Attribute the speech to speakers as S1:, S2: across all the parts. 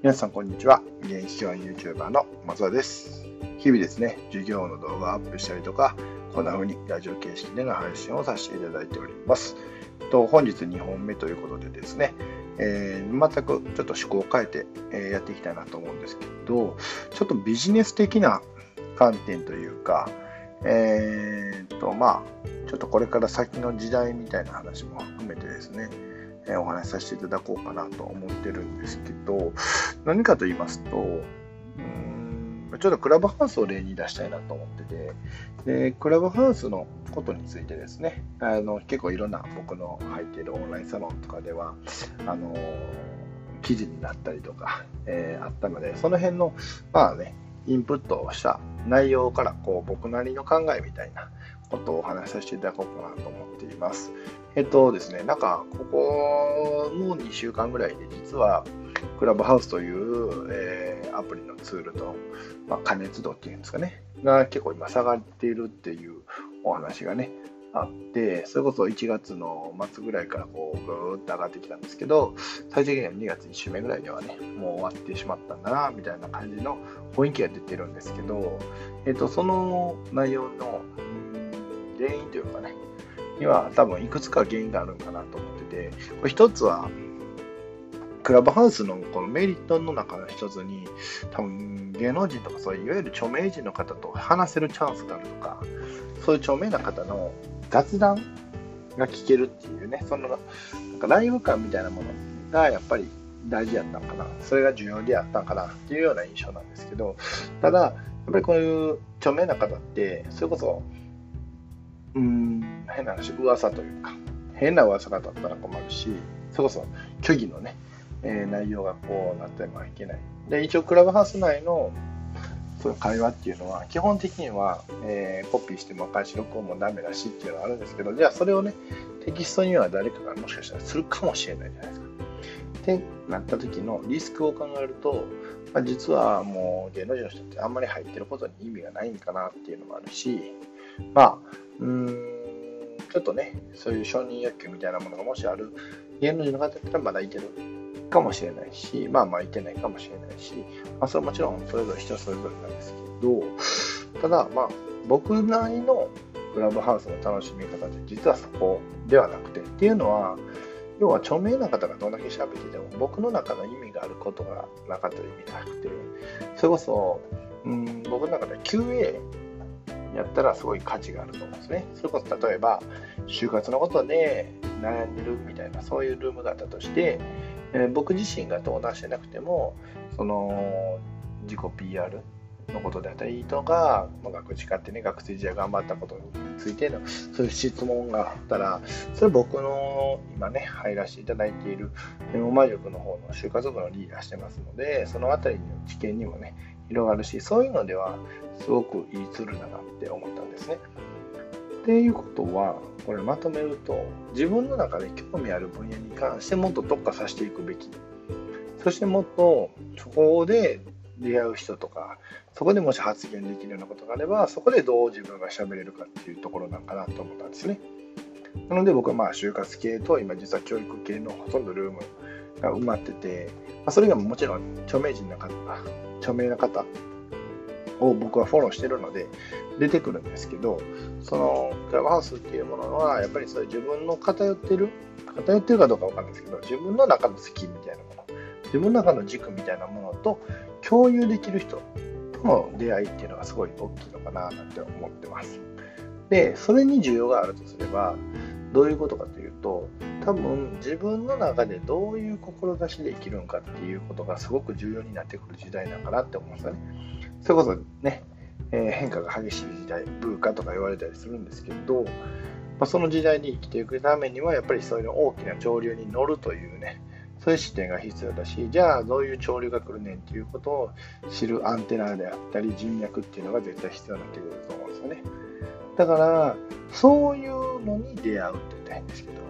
S1: 皆さんこんにちは。現役教員 YouTuber の松田です。日々ですね、授業の動画をアップしたりとか、こんな風にラジオ形式での配信をさせていただいております。と本日2本目ということでですね、えー、全くちょっと趣向を変えて、え、やっていきたいなと思うんですけど、ちょっとビジネス的な観点というか、えー、と、まあ、ちょっとこれから先の時代みたいな話も含めてですね、えお話しさせていただこうかなと思ってるんですけど、何かと言いますと、うんちょっとクラブハウスを例に出したいなと思ってて、でクラブハウスのことについてですね、あの結構いろんな僕の入っているオンラインサロンとかでは、あの記事になったりとか、えー、あったので、その辺の、まあね、インプットをした内容からこう僕なりの考えみたいなことをお話しさせていただこうかなと思っています。えっとですね、なんかここの2週間ぐらいで実はクラブハウスという、えー、アプリのツールと、まあ、加熱度っていうんですかね、が結構今下がっているっていうお話がね、あって、それこそ1月の末ぐらいからこうぐーっと上がってきたんですけど、最終的には2月1週目ぐらいにはね、もう終わってしまったんだな、みたいな感じの雰囲気が出てるんですけど、えっ、と、その内容の原因というかね、には多分いくつか原因があるんかなと思ってて、これ一つは、クラブハウスのこのメリットの中の一つに、多分芸能人とかそういういわゆる著名人の方と話せるチャンスがあるとか、そういう著名な方の雑談が聞けるっていうね、そのなんかライブ感みたいなものがやっぱり大事やったのかな、それが重要であったのかなっていうような印象なんですけど、ただ、やっぱりこういう著名な方って、それこそ、うん、変な話、噂というか、変な噂が立ったら困るし、そこそ虚偽のね、えー、内容がこうなってはいけない。で、一応クラブハウス内のそういう会話っていうのは、基本的には、えー、コピーしても返し録音もダメだしっていうのはあるんですけど、じゃあそれをね、テキストには誰かがもしかしたらするかもしれないじゃないですか。ってなった時のリスクを考えると、まあ、実はもう芸能人の人ってあんまり入ってることに意味がないんかなっていうのもあるし、まあ、うーん、ちょっとね、そういう承認欲求みたいなものがもしある芸能人の方だったらまだいけるかもしれないし、まあまあいてないかもしれないし、まあそれはもちろんそれぞれ人それぞれなんですけど、ただまあ僕なりのクラブハウスの楽しみ方って実はそこではなくてっていうのは、要は著名な方がどんだけ喋ってても僕の中の意味があることがなかったら意味なくて、それこそ、うん、僕の中で QA やったらすごい価値があると思うんですね。それこそ例えば、就活のことで悩んでるみたいな、そういうルームがあったとして、えー、僕自身が登壇してなくても、その自己 PR のことであったりとか、まあ、学士課ってね、学生時代頑張ったことついての、そういう質問があったら、それ僕の今ね、入らせていただいている、オマ塾の方の就活部のリーダーしてますので、そのあたりの知見にもね、広がるし、そういうのでは、すごくいいツールだなって思ったんですね。っていうことは、これまとめると、自分の中で興味ある分野に関してもっと特化させていくべき。そしてもっと、そこで出会う人とか、そこでもし発言できるようなことがあれば、そこでどう自分が喋れるかっていうところなんかなと思ったんですね。なので僕はまあ就活系と今実は教育系のほとんどルームが埋まってて、まあ、それがもちろん著名人の方、著名な方を僕はフォローしてるので出てくるんですけど、そのクラブハウスっていうものはやっぱりそういう自分の偏ってる、偏ってるかどうかわかんないですけど、自分の中の好きみたいなもの、自分の中の軸みたいなものと共有できる人との出会いっていうのがすごい大きいのかななんて思ってます。で、それに需要があるとすれば、どういうことかというと、多分自分の中でどういう志で生きるのかっていうことがすごく重要になってくる時代なんかなって思うんですよね。それこそね、えー、変化が激しい時代、ブーカとか言われたりするんですけど、まあ、その時代に生きていくためにはやっぱりそういう大きな潮流に乗るというね、そういう視点が必要だし、じゃあどういう潮流が来るねんっていうことを知るアンテナであったり人脈っていうのが絶対必要になってくると思うんですよね。だから、そういうのに出会うって言ったら変ですけど、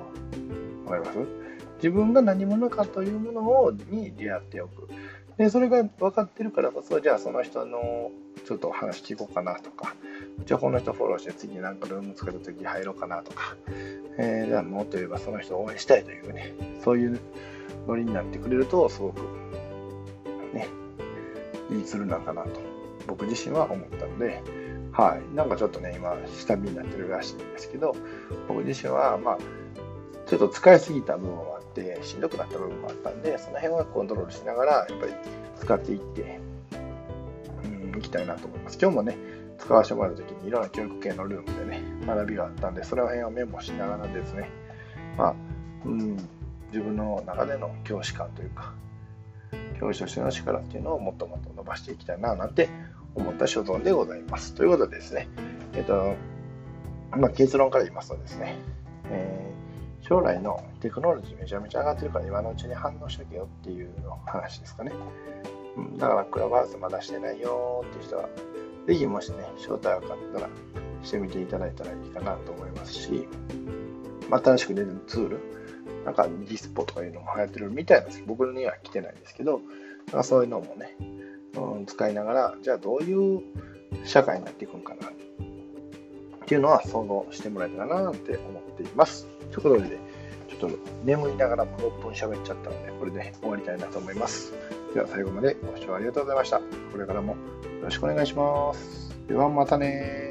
S1: わかります？自分が何者かというものをに出会っておく。で、それが分かってるからこそ、じゃあその人のちょっと話聞こうかなとか、じゃあこの人フォローして次なんかルーム作るとき入ろうかなとか、えー、じゃあもっと言えばその人を応援したいというね、そういうノリになってくれると、すごく、ね、いいツールなんかなと、僕自身は思ったので、はい。なんかちょっとね、今、下火になってるらしいんですけど、僕自身は、まあ、ちょっと使いすぎた部分もあって、しんどくなった部分もあったんで、その辺はコントロールしながら、やっぱり使っていって、うん、いきたいなと思います。今日もね、使わせてもらうときにいろんな教育系のルームでね、学びがあったんで、その辺をメモしながらですね、まあ、うん、自分の中での教師感というか、教師としての力っていうのをもっともっと伸ばしていきたいな、なんて思った所存でございます。ということでですね、えっ、と、まあ、結論から言いますとですね、えー、将来のテクノロジーめちゃめちゃ上がってるから今のうちに反応しとけよっていうの話ですかね。うん、だからクラブハウスまだしてないよっていう人は、ぜひもしね、招待分かったらしてみていただいたらいいかなと思いますし、まあ、新しく出るツール、なんかディスポとかいうのも流行ってるみたいなんです僕には来てないんですけど、なんかそういうのもね、うん、使いながら、じゃあどういう社会になっていくんかなっていうのは想像してもらえたらなって思っています。ということで、ちょっと眠りながらも6分喋っちゃったので、これで終わりたいなと思います。では最後までご視聴ありがとうございました。これからもよろしくお願いします。ではまたね